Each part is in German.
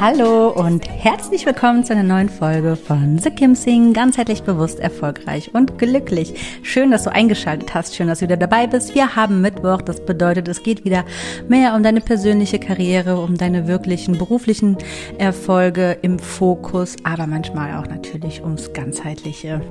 Hallo und herzlich willkommen zu einer neuen Folge von The Kim Sing, ganzheitlich bewusst, erfolgreich und glücklich. Schön, dass du eingeschaltet hast, schön, dass du wieder dabei bist. Wir haben Mittwoch, das bedeutet, es geht wieder mehr um deine persönliche Karriere, um deine wirklichen beruflichen Erfolge im Fokus, aber manchmal auch natürlich ums ganzheitliche.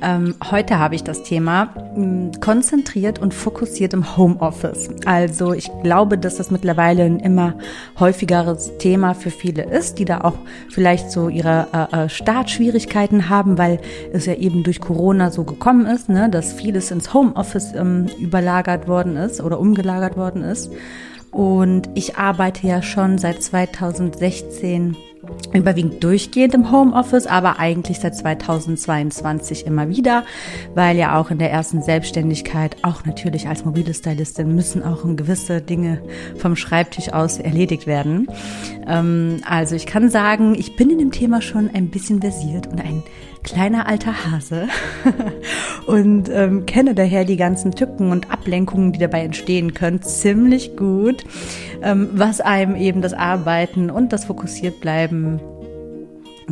Ähm, heute habe ich das Thema mh, konzentriert und fokussiert im Homeoffice. Also ich glaube, dass das mittlerweile ein immer häufigeres Thema für viele ist, die da auch vielleicht so ihre äh, äh, Startschwierigkeiten haben, weil es ja eben durch Corona so gekommen ist, ne, dass vieles ins Homeoffice ähm, überlagert worden ist oder umgelagert worden ist. Und ich arbeite ja schon seit 2016 überwiegend durchgehend im Homeoffice, aber eigentlich seit 2022 immer wieder, weil ja auch in der ersten Selbstständigkeit, auch natürlich als mobile Stylistin, müssen auch gewisse Dinge vom Schreibtisch aus erledigt werden. Ähm, also ich kann sagen, ich bin in dem Thema schon ein bisschen versiert und ein kleiner alter Hase und ähm, kenne daher die ganzen Tücken und Ablenkungen, die dabei entstehen können, ziemlich gut, ähm, was einem eben das Arbeiten und das fokussiert bleiben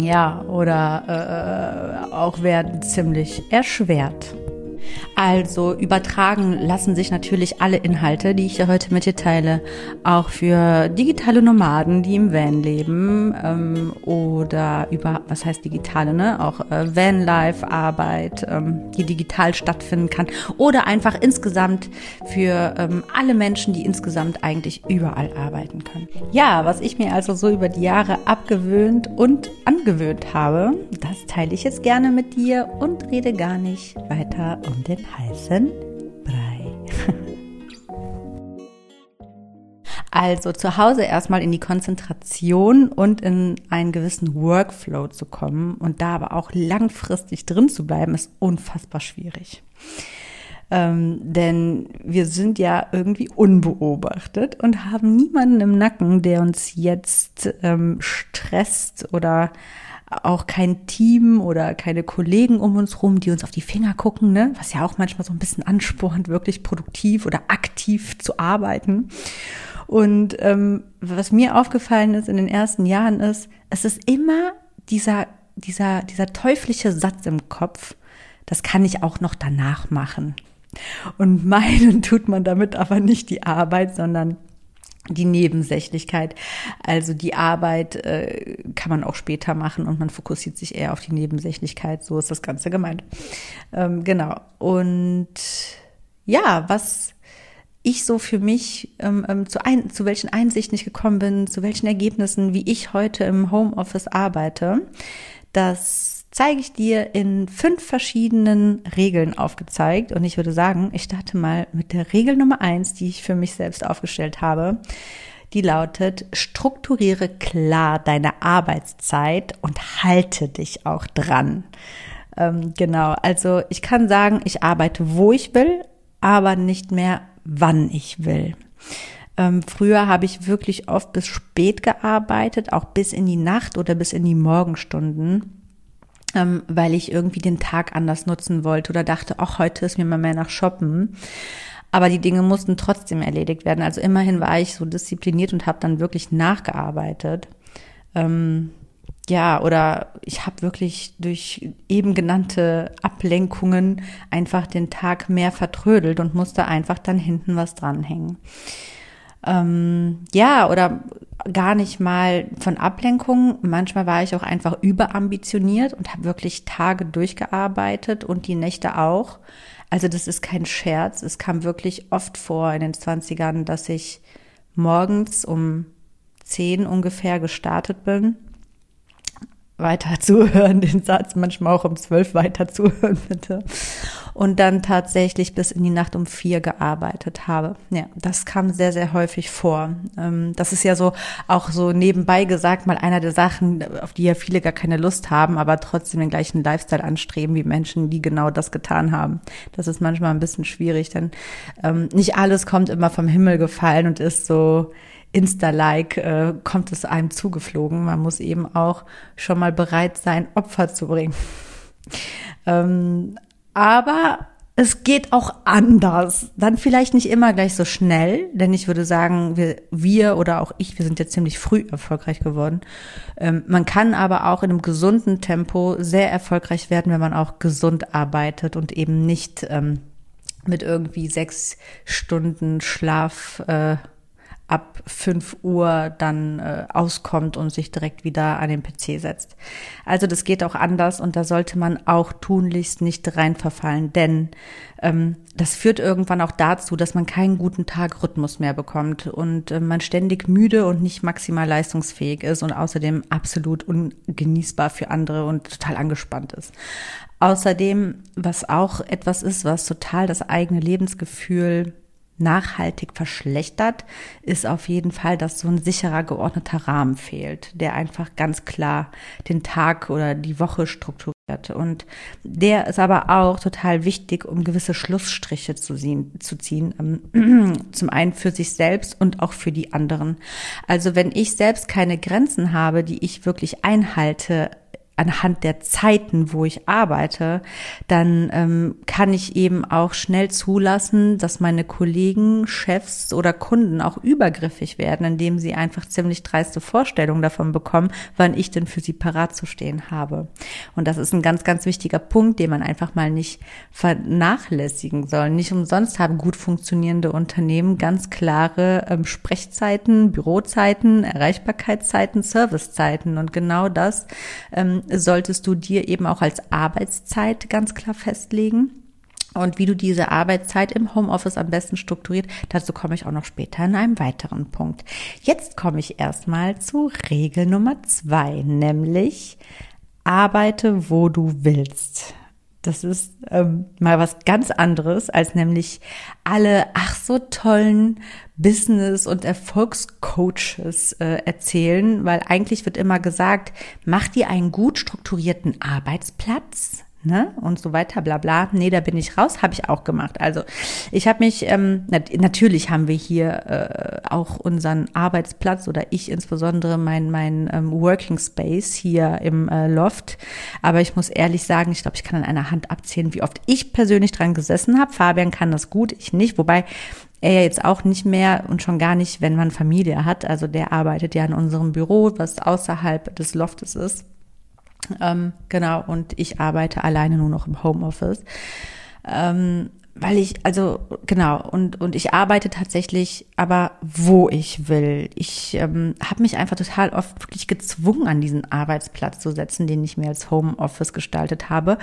ja, oder äh, auch werden ziemlich erschwert. Also übertragen lassen sich natürlich alle Inhalte, die ich hier heute mit dir teile, auch für digitale Nomaden, die im Van leben ähm, oder über, was heißt digitale, ne? Auch äh, Vanlife-Arbeit, ähm, die digital stattfinden kann oder einfach insgesamt für ähm, alle Menschen, die insgesamt eigentlich überall arbeiten können. Ja, was ich mir also so über die Jahre abgewöhnt und angewöhnt habe, das teile ich jetzt gerne mit dir und rede gar nicht weiter um den heißen Brei. Also zu Hause erstmal in die Konzentration und in einen gewissen Workflow zu kommen und da aber auch langfristig drin zu bleiben, ist unfassbar schwierig. Ähm, denn wir sind ja irgendwie unbeobachtet und haben niemanden im Nacken, der uns jetzt ähm, stresst oder auch kein Team oder keine Kollegen um uns rum, die uns auf die Finger gucken, ne? was ja auch manchmal so ein bisschen anspornt, wirklich produktiv oder aktiv zu arbeiten. Und ähm, was mir aufgefallen ist in den ersten Jahren ist, es ist immer dieser, dieser, dieser teuflische Satz im Kopf, das kann ich auch noch danach machen. Und meinen tut man damit aber nicht die Arbeit, sondern die Nebensächlichkeit. Also die Arbeit äh, kann man auch später machen und man fokussiert sich eher auf die Nebensächlichkeit. So ist das Ganze gemeint. Ähm, genau. Und ja, was ich so für mich ähm, ähm, zu, ein, zu welchen Einsichten ich gekommen bin, zu welchen Ergebnissen, wie ich heute im Homeoffice arbeite, das zeige ich dir in fünf verschiedenen Regeln aufgezeigt. Und ich würde sagen, ich starte mal mit der Regel Nummer eins, die ich für mich selbst aufgestellt habe. Die lautet, strukturiere klar deine Arbeitszeit und halte dich auch dran. Ähm, genau, also ich kann sagen, ich arbeite, wo ich will, aber nicht mehr, wann ich will. Ähm, früher habe ich wirklich oft bis spät gearbeitet, auch bis in die Nacht oder bis in die Morgenstunden ähm, weil ich irgendwie den Tag anders nutzen wollte oder dachte, ach, heute ist mir mal mehr nach Shoppen. Aber die Dinge mussten trotzdem erledigt werden. Also immerhin war ich so diszipliniert und habe dann wirklich nachgearbeitet. Ähm, ja, oder ich habe wirklich durch eben genannte Ablenkungen einfach den Tag mehr vertrödelt und musste einfach dann hinten was dranhängen. Ähm, ja, oder gar nicht mal von Ablenkungen. Manchmal war ich auch einfach überambitioniert und habe wirklich Tage durchgearbeitet und die Nächte auch. Also das ist kein Scherz. Es kam wirklich oft vor in den Zwanzigern, dass ich morgens um zehn ungefähr gestartet bin weiter zuhören, den Satz manchmal auch um zwölf weiter zuhören, bitte. Und dann tatsächlich bis in die Nacht um vier gearbeitet habe. Ja, das kam sehr, sehr häufig vor. Ähm, das ist ja so auch so nebenbei gesagt mal einer der Sachen, auf die ja viele gar keine Lust haben, aber trotzdem den gleichen Lifestyle anstreben wie Menschen, die genau das getan haben. Das ist manchmal ein bisschen schwierig, denn ähm, nicht alles kommt immer vom Himmel gefallen und ist so, Insta-like äh, kommt es einem zugeflogen. Man muss eben auch schon mal bereit sein, Opfer zu bringen. ähm, aber es geht auch anders. Dann vielleicht nicht immer gleich so schnell, denn ich würde sagen, wir, wir oder auch ich, wir sind ja ziemlich früh erfolgreich geworden. Ähm, man kann aber auch in einem gesunden Tempo sehr erfolgreich werden, wenn man auch gesund arbeitet und eben nicht ähm, mit irgendwie sechs Stunden Schlaf äh, ab 5 Uhr dann äh, auskommt und sich direkt wieder an den PC setzt. Also das geht auch anders und da sollte man auch tunlichst nicht rein verfallen, denn ähm, das führt irgendwann auch dazu, dass man keinen guten Tagrhythmus mehr bekommt und äh, man ständig müde und nicht maximal leistungsfähig ist und außerdem absolut ungenießbar für andere und total angespannt ist. Außerdem, was auch etwas ist, was total das eigene Lebensgefühl nachhaltig verschlechtert, ist auf jeden Fall, dass so ein sicherer, geordneter Rahmen fehlt, der einfach ganz klar den Tag oder die Woche strukturiert. Und der ist aber auch total wichtig, um gewisse Schlussstriche zu ziehen, zu ziehen. Ähm, zum einen für sich selbst und auch für die anderen. Also wenn ich selbst keine Grenzen habe, die ich wirklich einhalte, anhand der Zeiten, wo ich arbeite, dann ähm, kann ich eben auch schnell zulassen, dass meine Kollegen, Chefs oder Kunden auch übergriffig werden, indem sie einfach ziemlich dreiste Vorstellungen davon bekommen, wann ich denn für sie parat zu stehen habe. Und das ist ein ganz, ganz wichtiger Punkt, den man einfach mal nicht vernachlässigen soll. Nicht umsonst haben gut funktionierende Unternehmen ganz klare ähm, Sprechzeiten, Bürozeiten, Erreichbarkeitszeiten, Servicezeiten. Und genau das ähm, solltest du dir eben auch als Arbeitszeit ganz klar festlegen. Und wie du diese Arbeitszeit im Homeoffice am besten strukturiert, dazu komme ich auch noch später in einem weiteren Punkt. Jetzt komme ich erstmal zu Regel Nummer zwei, nämlich arbeite, wo du willst. Das ist ähm, mal was ganz anderes als nämlich alle ach so tollen Business- und Erfolgscoaches äh, erzählen, weil eigentlich wird immer gesagt, mach dir einen gut strukturierten Arbeitsplatz, ne? Und so weiter, bla bla. Nee, da bin ich raus, habe ich auch gemacht. Also ich habe mich, ähm, nat natürlich haben wir hier äh, auch unseren Arbeitsplatz oder ich insbesondere mein, mein ähm, Working Space hier im äh, Loft. Aber ich muss ehrlich sagen, ich glaube, ich kann an einer Hand abzählen, wie oft ich persönlich dran gesessen habe. Fabian kann das gut, ich nicht. Wobei er ja jetzt auch nicht mehr und schon gar nicht, wenn man Familie hat. Also der arbeitet ja in unserem Büro, was außerhalb des Loftes ist. Ähm, genau, und ich arbeite alleine nur noch im Homeoffice. Ähm, weil ich, also genau, und, und ich arbeite tatsächlich aber wo ich will. Ich ähm, habe mich einfach total oft wirklich gezwungen, an diesen Arbeitsplatz zu setzen, den ich mir als Homeoffice gestaltet habe.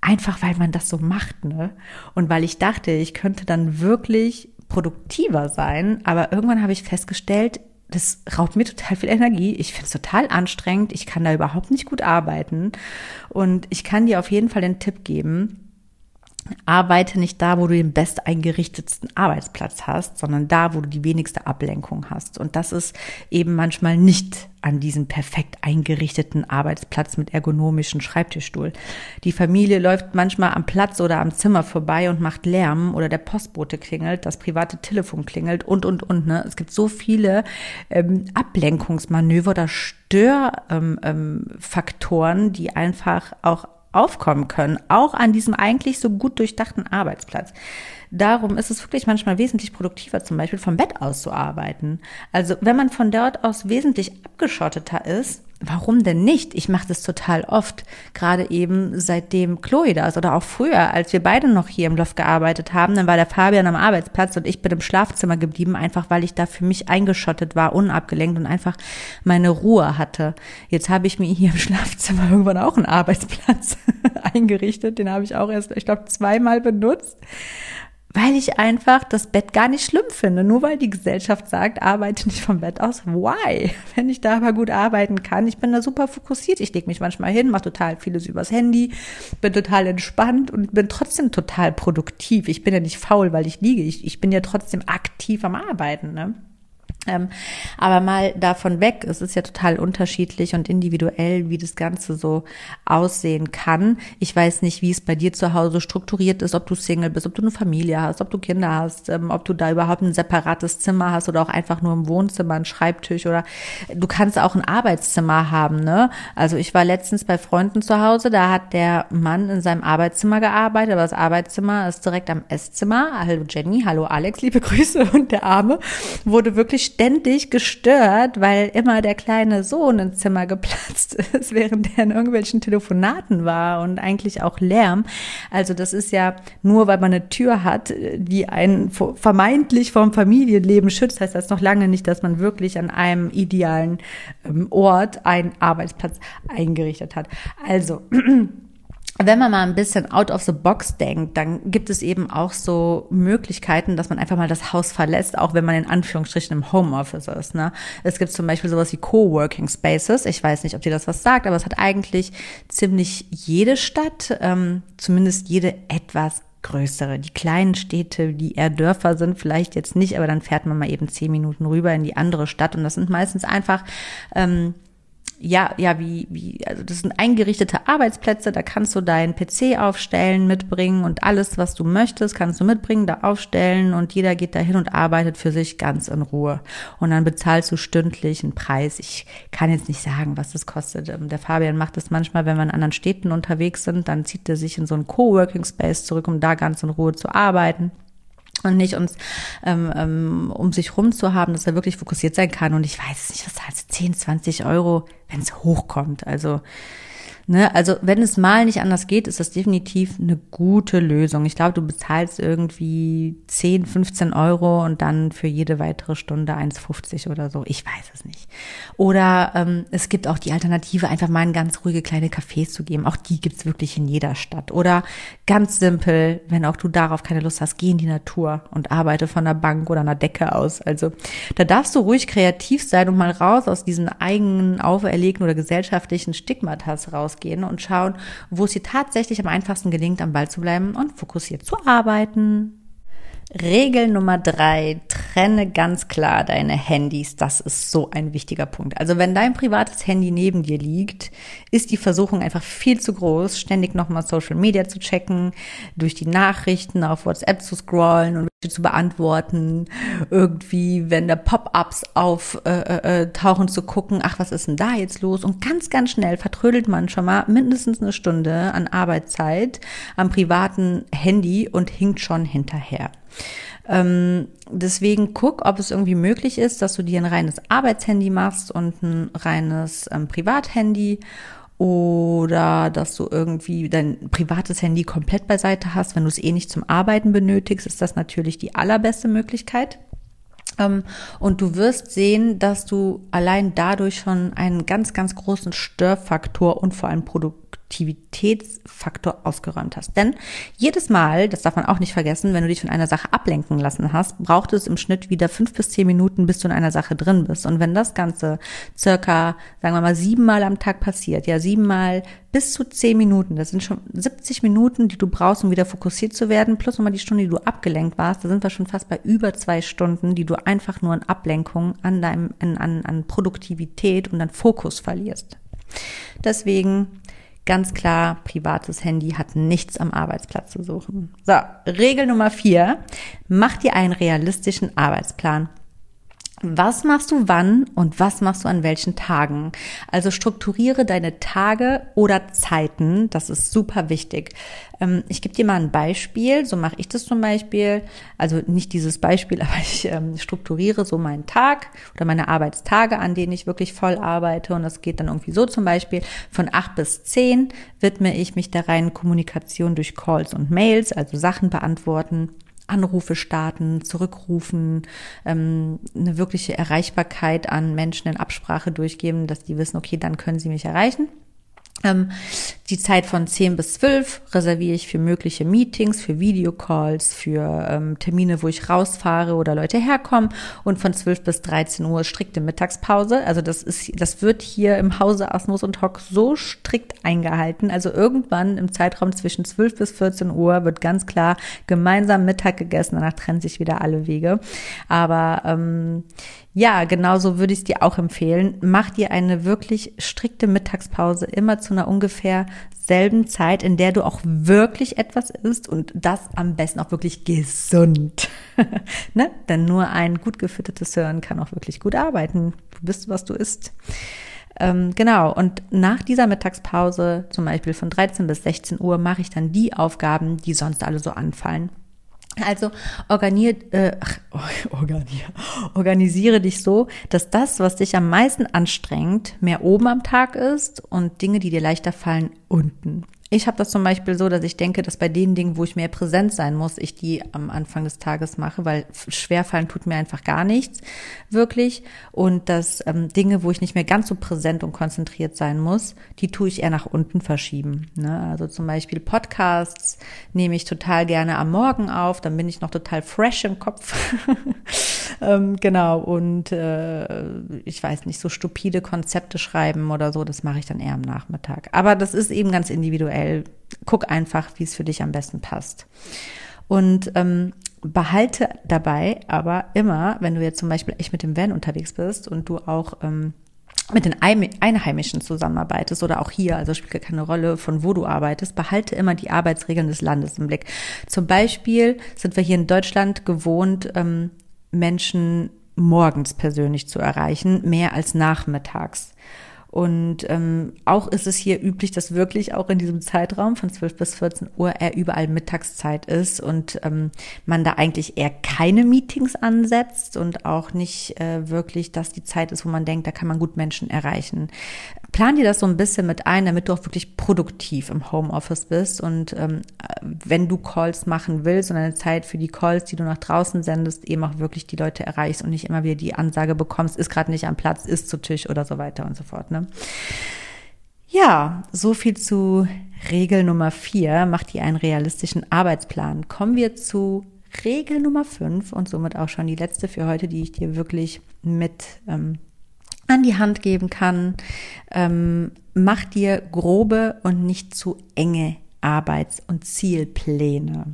Einfach weil man das so macht, ne? Und weil ich dachte, ich könnte dann wirklich produktiver sein, aber irgendwann habe ich festgestellt, das raubt mir total viel Energie. Ich finde es total anstrengend. Ich kann da überhaupt nicht gut arbeiten. Und ich kann dir auf jeden Fall den Tipp geben, arbeite nicht da, wo du den best eingerichtetsten Arbeitsplatz hast, sondern da, wo du die wenigste Ablenkung hast. Und das ist eben manchmal nicht an diesem perfekt eingerichteten Arbeitsplatz mit ergonomischen Schreibtischstuhl. Die Familie läuft manchmal am Platz oder am Zimmer vorbei und macht Lärm oder der Postbote klingelt, das private Telefon klingelt und, und, und. Ne? Es gibt so viele ähm, Ablenkungsmanöver oder Störfaktoren, ähm, ähm, die einfach auch aufkommen können, auch an diesem eigentlich so gut durchdachten Arbeitsplatz. Darum ist es wirklich manchmal wesentlich produktiver, zum Beispiel vom Bett aus zu arbeiten. Also wenn man von dort aus wesentlich abgeschotteter ist, warum denn nicht? Ich mache das total oft, gerade eben seitdem Chloe da ist oder auch früher, als wir beide noch hier im Loft gearbeitet haben, dann war der Fabian am Arbeitsplatz und ich bin im Schlafzimmer geblieben, einfach weil ich da für mich eingeschottet war, unabgelenkt und einfach meine Ruhe hatte. Jetzt habe ich mir hier im Schlafzimmer irgendwann auch einen Arbeitsplatz eingerichtet, den habe ich auch erst, ich glaube, zweimal benutzt weil ich einfach das Bett gar nicht schlimm finde. Nur weil die Gesellschaft sagt, arbeite nicht vom Bett aus. Why? Wenn ich da aber gut arbeiten kann, ich bin da super fokussiert. Ich lege mich manchmal hin, mache total vieles übers Handy, bin total entspannt und bin trotzdem total produktiv. Ich bin ja nicht faul, weil ich liege. Ich, ich bin ja trotzdem aktiv am Arbeiten. Ne? Ähm, aber mal davon weg, es ist ja total unterschiedlich und individuell, wie das Ganze so aussehen kann. Ich weiß nicht, wie es bei dir zu Hause strukturiert ist, ob du Single bist, ob du eine Familie hast, ob du Kinder hast, ähm, ob du da überhaupt ein separates Zimmer hast oder auch einfach nur im Wohnzimmer, ein Schreibtisch oder du kannst auch ein Arbeitszimmer haben, ne? Also ich war letztens bei Freunden zu Hause, da hat der Mann in seinem Arbeitszimmer gearbeitet, aber das Arbeitszimmer ist direkt am Esszimmer. Hallo Jenny, hallo Alex, liebe Grüße und der Arme wurde wirklich ständig gestört, weil immer der kleine Sohn ins Zimmer geplatzt ist, während er in irgendwelchen Telefonaten war und eigentlich auch Lärm. Also das ist ja nur, weil man eine Tür hat, die einen vermeintlich vom Familienleben schützt, heißt das noch lange nicht, dass man wirklich an einem idealen ähm, Ort einen Arbeitsplatz eingerichtet hat. Also wenn man mal ein bisschen out of the box denkt, dann gibt es eben auch so Möglichkeiten, dass man einfach mal das Haus verlässt, auch wenn man in Anführungsstrichen im Homeoffice ist. Ne? Es gibt zum Beispiel sowas wie Coworking Spaces. Ich weiß nicht, ob dir das was sagt, aber es hat eigentlich ziemlich jede Stadt, ähm, zumindest jede etwas größere. Die kleinen Städte, die eher Dörfer sind, vielleicht jetzt nicht, aber dann fährt man mal eben zehn Minuten rüber in die andere Stadt und das sind meistens einfach ähm, ja, ja, wie, wie, also das sind eingerichtete Arbeitsplätze, da kannst du deinen PC aufstellen, mitbringen und alles, was du möchtest, kannst du mitbringen, da aufstellen und jeder geht da hin und arbeitet für sich ganz in Ruhe. Und dann bezahlst du stündlich einen Preis. Ich kann jetzt nicht sagen, was das kostet. Ähm, der Fabian macht das manchmal, wenn wir in anderen Städten unterwegs sind, dann zieht er sich in so einen Coworking Space zurück, um da ganz in Ruhe zu arbeiten und nicht uns ähm, ähm, um sich rum zu haben, dass er wirklich fokussiert sein kann. Und ich weiß nicht, was heißt 10, 20 Euro, wenn es hochkommt. Also Ne? Also wenn es mal nicht anders geht, ist das definitiv eine gute Lösung. Ich glaube, du bezahlst irgendwie 10, 15 Euro und dann für jede weitere Stunde 1,50 oder so. Ich weiß es nicht. Oder ähm, es gibt auch die Alternative, einfach mal in ganz ruhige kleine Cafés zu geben. Auch die gibt's wirklich in jeder Stadt. Oder ganz simpel, wenn auch du darauf keine Lust hast, geh in die Natur und arbeite von einer Bank oder einer Decke aus. Also da darfst du ruhig kreativ sein und mal raus aus diesen eigenen auferlegten oder gesellschaftlichen Stigmatas raus rausgehen und schauen, wo es dir tatsächlich am einfachsten gelingt, am Ball zu bleiben und fokussiert zu arbeiten. Regel Nummer drei, trenne ganz klar deine Handys. Das ist so ein wichtiger Punkt. Also wenn dein privates Handy neben dir liegt, ist die Versuchung einfach viel zu groß, ständig nochmal Social Media zu checken, durch die Nachrichten auf WhatsApp zu scrollen und zu beantworten, irgendwie, wenn da Pop-ups auftauchen, äh, äh, äh zu gucken, ach, was ist denn da jetzt los? Und ganz, ganz schnell vertrödelt man schon mal mindestens eine Stunde an Arbeitszeit am privaten Handy und hinkt schon hinterher. Ähm, deswegen guck, ob es irgendwie möglich ist, dass du dir ein reines Arbeitshandy machst und ein reines ähm, Privathandy oder dass du irgendwie dein privates Handy komplett beiseite hast. Wenn du es eh nicht zum Arbeiten benötigst, ist das natürlich die allerbeste Möglichkeit. Ähm, und du wirst sehen, dass du allein dadurch schon einen ganz, ganz großen Störfaktor und vor allem Produkt Produktivitätsfaktor ausgeräumt hast. Denn jedes Mal, das darf man auch nicht vergessen, wenn du dich von einer Sache ablenken lassen hast, braucht es im Schnitt wieder fünf bis zehn Minuten, bis du in einer Sache drin bist. Und wenn das Ganze circa, sagen wir mal, siebenmal am Tag passiert, ja, siebenmal bis zu zehn Minuten, das sind schon 70 Minuten, die du brauchst, um wieder fokussiert zu werden, plus nochmal die Stunde, die du abgelenkt warst, da sind wir schon fast bei über zwei Stunden, die du einfach nur in Ablenkung an deinem, an, an Produktivität und an Fokus verlierst. Deswegen Ganz klar, privates Handy hat nichts am Arbeitsplatz zu suchen. So, Regel Nummer vier. Mach dir einen realistischen Arbeitsplan. Was machst du wann und was machst du an welchen Tagen? Also strukturiere deine Tage oder Zeiten. Das ist super wichtig. Ähm, ich gebe dir mal ein Beispiel. So mache ich das zum Beispiel. Also nicht dieses Beispiel, aber ich ähm, strukturiere so meinen Tag oder meine Arbeitstage, an denen ich wirklich voll arbeite. Und das geht dann irgendwie so zum Beispiel von acht bis zehn widme ich mich der reinen Kommunikation durch Calls und Mails, also Sachen beantworten Anrufe starten, zurückrufen, ähm, eine wirkliche Erreichbarkeit an Menschen in Absprache durchgeben, dass die wissen, okay, dann können sie mich erreichen. Ähm, die Zeit von 10 bis 12 reserviere ich für mögliche Meetings, für Videocalls, für ähm, Termine, wo ich rausfahre oder Leute herkommen. Und von 12 bis 13 Uhr strikte Mittagspause. Also das ist, das wird hier im Hause Asmus und Hock so strikt eingehalten. Also irgendwann im Zeitraum zwischen 12 bis 14 Uhr wird ganz klar gemeinsam Mittag gegessen. Danach trennen sich wieder alle Wege. Aber ähm, ja, genauso würde ich es dir auch empfehlen. Mach dir eine wirklich strikte Mittagspause immer zu einer ungefähr selben Zeit, in der du auch wirklich etwas isst und das am besten auch wirklich gesund. ne? Denn nur ein gut gefüttertes Hirn kann auch wirklich gut arbeiten. Du bist, was du isst. Ähm, genau, und nach dieser Mittagspause, zum Beispiel von 13 bis 16 Uhr, mache ich dann die Aufgaben, die sonst alle so anfallen. Also organier, äh, organisiere dich so, dass das, was dich am meisten anstrengt, mehr oben am Tag ist und Dinge, die dir leichter fallen, unten. Ich habe das zum Beispiel so, dass ich denke, dass bei den Dingen, wo ich mehr präsent sein muss, ich die am Anfang des Tages mache, weil schwerfallen tut mir einfach gar nichts, wirklich. Und dass ähm, Dinge, wo ich nicht mehr ganz so präsent und konzentriert sein muss, die tue ich eher nach unten verschieben. Ne? Also zum Beispiel Podcasts nehme ich total gerne am Morgen auf, dann bin ich noch total fresh im Kopf. ähm, genau, und äh, ich weiß nicht, so stupide Konzepte schreiben oder so, das mache ich dann eher am Nachmittag. Aber das ist eben ganz individuell individuell. Guck einfach, wie es für dich am besten passt. Und ähm, behalte dabei aber immer, wenn du jetzt zum Beispiel echt mit dem Van unterwegs bist und du auch ähm, mit den Einheimischen zusammenarbeitest oder auch hier, also spielt keine Rolle, von wo du arbeitest, behalte immer die Arbeitsregeln des Landes im Blick. Zum Beispiel sind wir hier in Deutschland gewohnt, ähm, Menschen morgens persönlich zu erreichen, mehr als nachmittags. Und ähm, auch ist es hier üblich, dass wirklich auch in diesem Zeitraum von 12 bis 14 Uhr eher überall Mittagszeit ist und ähm, man da eigentlich eher keine Meetings ansetzt und auch nicht äh, wirklich, dass die Zeit ist, wo man denkt, da kann man gut Menschen erreichen. Plan dir das so ein bisschen mit ein, damit du auch wirklich produktiv im Homeoffice bist und ähm, wenn du Calls machen willst und eine Zeit für die Calls, die du nach draußen sendest, eben auch wirklich die Leute erreichst und nicht immer wieder die Ansage bekommst, ist gerade nicht am Platz, ist zu Tisch oder so weiter und so fort. Ne? Ja, so viel zu Regel Nummer vier. Mach dir einen realistischen Arbeitsplan. Kommen wir zu Regel Nummer fünf und somit auch schon die letzte für heute, die ich dir wirklich mit ähm, an die Hand geben kann. Ähm, mach dir grobe und nicht zu enge Arbeits- und Zielpläne.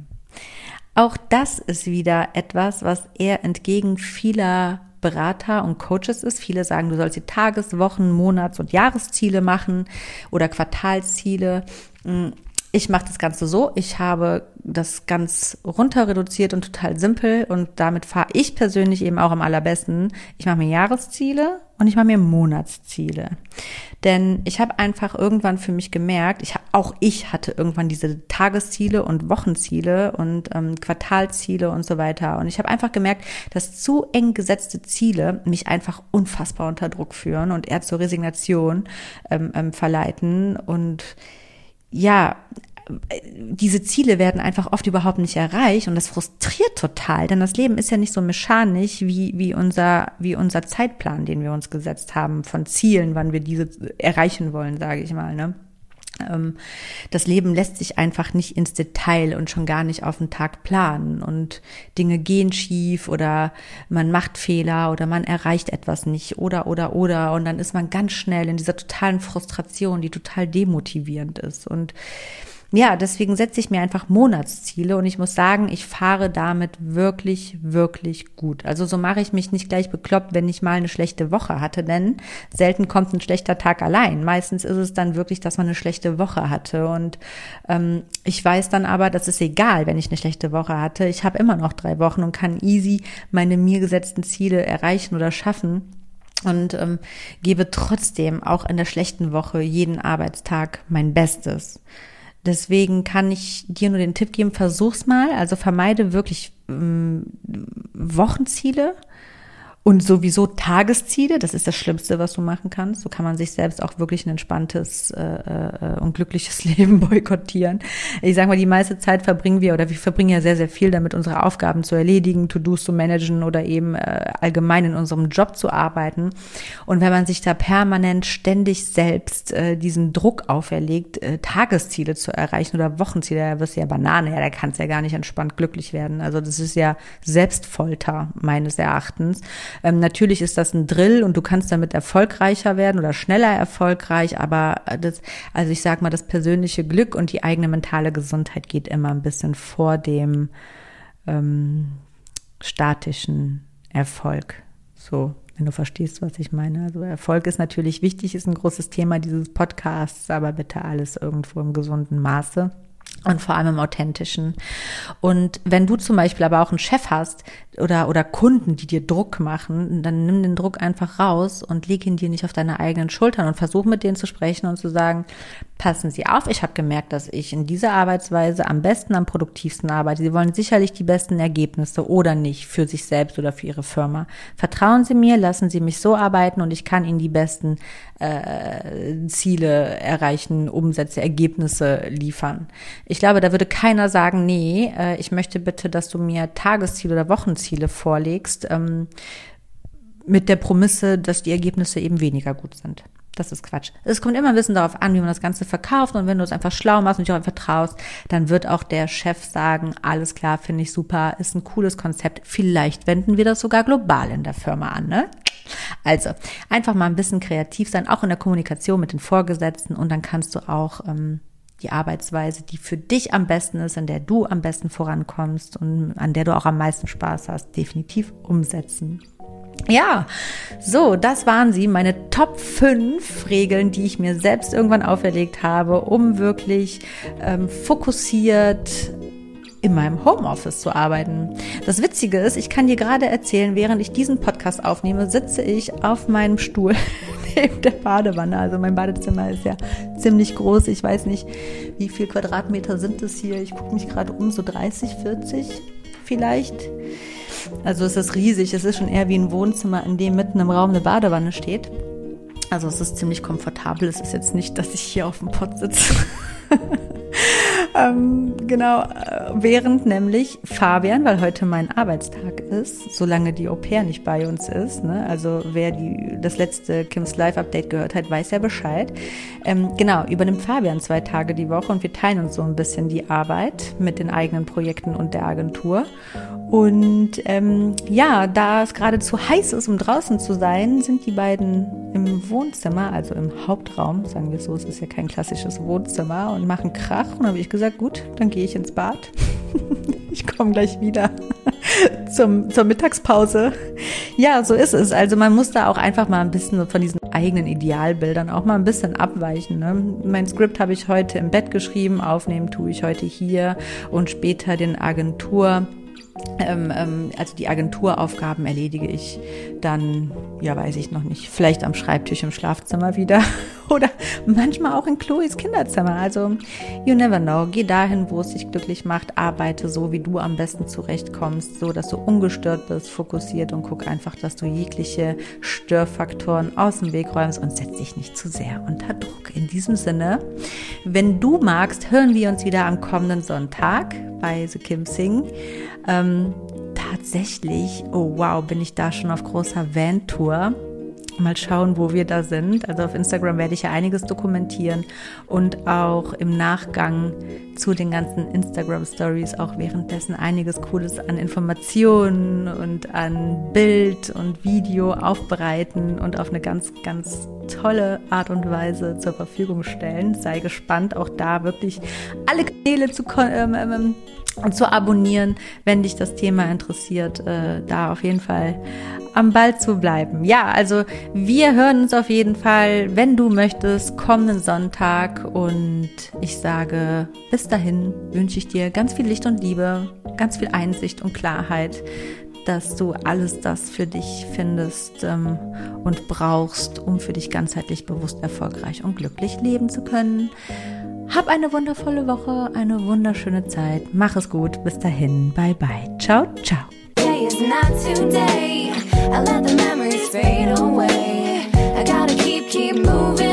Auch das ist wieder etwas, was eher entgegen vieler Berater und Coaches ist. Viele sagen, du sollst die Tages-, Wochen-, Monats- und Jahresziele machen oder Quartalsziele. Ich mache das Ganze so, ich habe das ganz runter reduziert und total simpel und damit fahre ich persönlich eben auch am allerbesten. Ich mache mir Jahresziele und ich mache mir Monatsziele. Denn ich habe einfach irgendwann für mich gemerkt, ich, auch ich hatte irgendwann diese Tagesziele und Wochenziele und ähm, Quartalziele und so weiter. Und ich habe einfach gemerkt, dass zu eng gesetzte Ziele mich einfach unfassbar unter Druck führen und eher zur Resignation ähm, ähm, verleiten und ja, diese Ziele werden einfach oft überhaupt nicht erreicht und das frustriert total, denn das Leben ist ja nicht so mechanisch wie, wie unser, wie unser Zeitplan, den wir uns gesetzt haben von Zielen, wann wir diese erreichen wollen, sage ich mal, ne? Ähm, das Leben lässt sich einfach nicht ins Detail und schon gar nicht auf den Tag planen. Und Dinge gehen schief oder man macht Fehler oder man erreicht etwas nicht oder oder oder. Und dann ist man ganz schnell in dieser totalen Frustration, die total demotivierend ist. Und ja, deswegen setze ich mir einfach Monatsziele und ich muss sagen, ich fahre damit wirklich, wirklich gut. Also so mache ich mich nicht gleich bekloppt, wenn ich mal eine schlechte Woche hatte, denn selten kommt ein schlechter Tag allein. Meistens ist es dann wirklich, dass man eine schlechte Woche hatte und ähm, ich weiß dann aber, das ist egal, wenn ich eine schlechte Woche hatte. Ich habe immer noch drei Wochen und kann easy meine mir gesetzten Ziele erreichen oder schaffen und ähm, gebe trotzdem auch in der schlechten Woche jeden Arbeitstag mein Bestes. Deswegen kann ich dir nur den Tipp geben, versuch's mal. Also vermeide wirklich ähm, Wochenziele und sowieso Tagesziele, das ist das Schlimmste, was du machen kannst. So kann man sich selbst auch wirklich ein entspanntes äh, äh, und glückliches Leben boykottieren. Ich sage mal, die meiste Zeit verbringen wir oder wir verbringen ja sehr, sehr viel damit, unsere Aufgaben zu erledigen, To-Dos zu managen oder eben äh, allgemein in unserem Job zu arbeiten. Und wenn man sich da permanent ständig selbst äh, diesen Druck auferlegt, äh, Tagesziele zu erreichen oder Wochenziele, da wirst du ja Banane, ja, da kannst du ja gar nicht entspannt glücklich werden. Also das ist ja Selbstfolter meines Erachtens. Ähm, natürlich ist das ein Drill und du kannst damit erfolgreicher werden oder schneller erfolgreich, aber das, also ich sag mal, das persönliche Glück und die eigene mentale Gesundheit geht immer ein bisschen vor dem ähm, statischen Erfolg. So, wenn du verstehst, was ich meine. Also Erfolg ist natürlich wichtig, ist ein großes Thema dieses Podcasts, aber bitte alles irgendwo im gesunden Maße und vor allem im authentischen. Und wenn du zum Beispiel aber auch einen Chef hast oder, oder Kunden, die dir Druck machen, dann nimm den Druck einfach raus und leg ihn dir nicht auf deine eigenen Schultern und versuch mit denen zu sprechen und zu sagen, passen Sie auf, ich habe gemerkt, dass ich in dieser Arbeitsweise am besten, am produktivsten arbeite. Sie wollen sicherlich die besten Ergebnisse oder nicht für sich selbst oder für Ihre Firma. Vertrauen Sie mir, lassen Sie mich so arbeiten und ich kann Ihnen die besten äh, Ziele erreichen, Umsätze, Ergebnisse liefern. Ich glaube, da würde keiner sagen, nee, äh, ich möchte bitte, dass du mir Tagesziele oder Wochenziele vorlegst, ähm, mit der Promisse, dass die Ergebnisse eben weniger gut sind. Das ist Quatsch. Es kommt immer ein bisschen darauf an, wie man das Ganze verkauft. Und wenn du es einfach schlau machst und dich auch einfach traust, dann wird auch der Chef sagen, alles klar, finde ich super, ist ein cooles Konzept. Vielleicht wenden wir das sogar global in der Firma an, ne? Also, einfach mal ein bisschen kreativ sein, auch in der Kommunikation mit den Vorgesetzten. Und dann kannst du auch ähm, die Arbeitsweise, die für dich am besten ist, an der du am besten vorankommst und an der du auch am meisten Spaß hast, definitiv umsetzen. Ja, so, das waren sie, meine Top 5 Regeln, die ich mir selbst irgendwann auferlegt habe, um wirklich ähm, fokussiert in meinem Homeoffice zu arbeiten. Das Witzige ist, ich kann dir gerade erzählen, während ich diesen Podcast aufnehme, sitze ich auf meinem Stuhl neben der Badewanne. Also mein Badezimmer ist ja ziemlich groß. Ich weiß nicht, wie viel Quadratmeter sind es hier. Ich gucke mich gerade um, so 30, 40 vielleicht. Also es ist riesig. Es ist schon eher wie ein Wohnzimmer, in dem mitten im Raum eine Badewanne steht. Also es ist ziemlich komfortabel. Es ist jetzt nicht, dass ich hier auf dem Pott sitze. ähm, genau, äh, während nämlich Fabian, weil heute mein Arbeitstag ist, solange die Au pair nicht bei uns ist, ne, also wer die, das letzte Kims Live-Update gehört hat, weiß ja Bescheid. Ähm, genau, übernimmt Fabian zwei Tage die Woche und wir teilen uns so ein bisschen die Arbeit mit den eigenen Projekten und der Agentur. Und ähm, ja, da es gerade zu heiß ist, um draußen zu sein, sind die beiden im Wohnzimmer, also im Hauptraum, sagen wir so, es ist ja kein klassisches Wohnzimmer und machen Krach. Und habe ich gesagt, gut, dann gehe ich ins Bad. ich komme gleich wieder zum, zur Mittagspause. Ja, so ist es. Also man muss da auch einfach mal ein bisschen von diesen eigenen Idealbildern auch mal ein bisschen abweichen. Ne? Mein Skript habe ich heute im Bett geschrieben, aufnehmen tue ich heute hier und später den Agentur also die Agenturaufgaben erledige ich dann, ja weiß ich noch nicht, vielleicht am Schreibtisch im Schlafzimmer wieder oder manchmal auch in Chloes Kinderzimmer. Also you never know. Geh dahin, wo es dich glücklich macht. Arbeite so, wie du am besten zurechtkommst, so dass du ungestört bist, fokussiert und guck einfach, dass du jegliche Störfaktoren aus dem Weg räumst und setz dich nicht zu sehr unter Druck. In diesem Sinne, wenn du magst, hören wir uns wieder am kommenden Sonntag bei The Kim Sing. Ähm, tatsächlich, oh wow, bin ich da schon auf großer Van-Tour mal schauen, wo wir da sind. Also auf Instagram werde ich ja einiges dokumentieren und auch im Nachgang zu den ganzen Instagram Stories auch währenddessen einiges Cooles an Informationen und an Bild und Video aufbereiten und auf eine ganz, ganz tolle Art und Weise zur Verfügung stellen. Sei gespannt, auch da wirklich alle Kanäle zu ähm, ähm, und zu abonnieren, wenn dich das Thema interessiert, äh, da auf jeden Fall am Ball zu bleiben. Ja, also wir hören uns auf jeden Fall, wenn du möchtest, kommenden Sonntag und ich sage, bis dahin wünsche ich dir ganz viel Licht und Liebe, ganz viel Einsicht und Klarheit, dass du alles das für dich findest ähm, und brauchst, um für dich ganzheitlich bewusst, erfolgreich und glücklich leben zu können. Hab eine wundervolle Woche, eine wunderschöne Zeit. Mach es gut. Bis dahin. Bye bye. Ciao, ciao. I let the memories fade away. I keep moving.